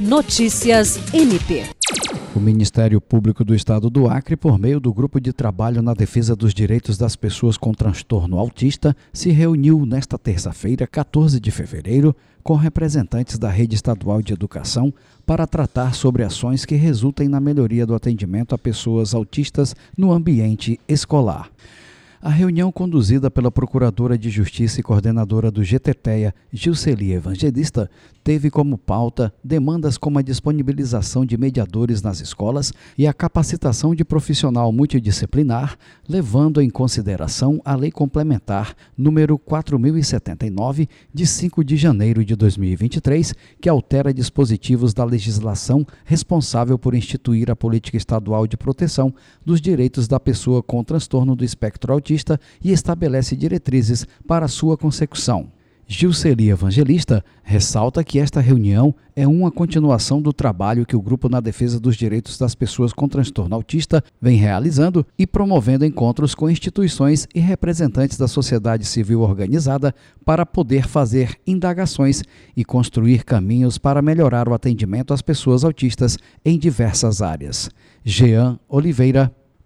Notícias MP. O Ministério Público do Estado do Acre, por meio do Grupo de Trabalho na Defesa dos Direitos das Pessoas com Transtorno Autista, se reuniu nesta terça-feira, 14 de fevereiro, com representantes da Rede Estadual de Educação para tratar sobre ações que resultem na melhoria do atendimento a pessoas autistas no ambiente escolar. A reunião conduzida pela Procuradora de Justiça e coordenadora do GTTEA, Gilceli Evangelista, teve como pauta demandas como a disponibilização de mediadores nas escolas e a capacitação de profissional multidisciplinar, levando em consideração a Lei Complementar número 4079 de 5 de janeiro de 2023, que altera dispositivos da legislação responsável por instituir a política estadual de proteção dos direitos da pessoa com transtorno do espectro autista e estabelece diretrizes para sua consecução. Gilceli Evangelista ressalta que esta reunião é uma continuação do trabalho que o Grupo na Defesa dos Direitos das Pessoas com Transtorno Autista vem realizando e promovendo encontros com instituições e representantes da sociedade civil organizada para poder fazer indagações e construir caminhos para melhorar o atendimento às pessoas autistas em diversas áreas. Jean Oliveira,